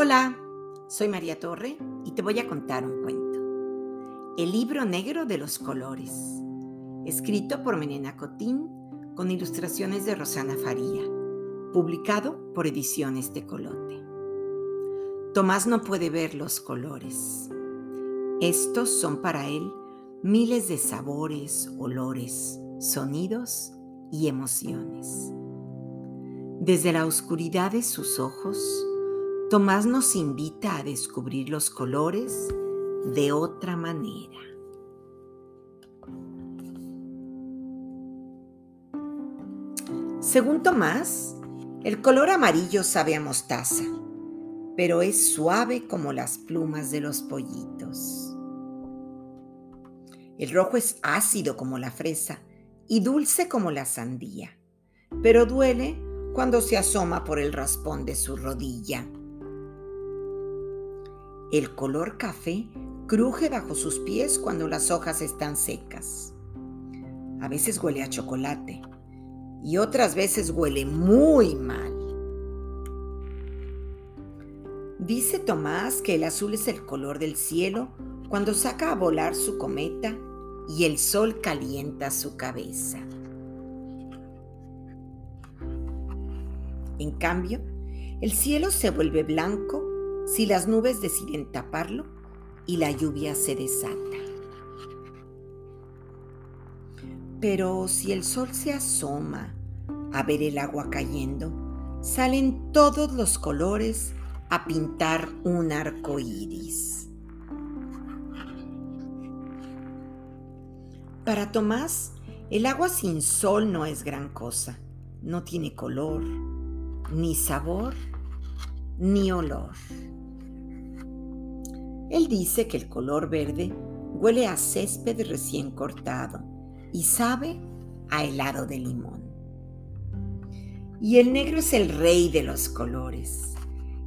Hola, soy María Torre y te voy a contar un cuento. El libro negro de los colores, escrito por Menena Cotín con ilustraciones de Rosana Faría, publicado por Ediciones de Colote. Tomás no puede ver los colores. Estos son para él miles de sabores, olores, sonidos y emociones. Desde la oscuridad de sus ojos, Tomás nos invita a descubrir los colores de otra manera. Según Tomás, el color amarillo sabe a mostaza, pero es suave como las plumas de los pollitos. El rojo es ácido como la fresa y dulce como la sandía, pero duele cuando se asoma por el raspón de su rodilla. El color café cruje bajo sus pies cuando las hojas están secas. A veces huele a chocolate y otras veces huele muy mal. Dice Tomás que el azul es el color del cielo cuando saca a volar su cometa y el sol calienta su cabeza. En cambio, el cielo se vuelve blanco si las nubes deciden taparlo y la lluvia se desata. Pero si el sol se asoma a ver el agua cayendo, salen todos los colores a pintar un arco iris. Para Tomás, el agua sin sol no es gran cosa. No tiene color, ni sabor, ni olor. Él dice que el color verde huele a césped recién cortado y sabe a helado de limón. Y el negro es el rey de los colores.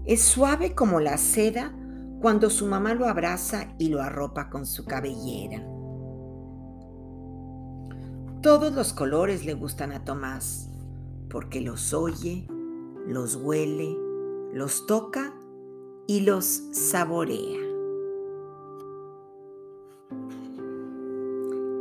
Es suave como la seda cuando su mamá lo abraza y lo arropa con su cabellera. Todos los colores le gustan a Tomás porque los oye, los huele, los toca y los saborea.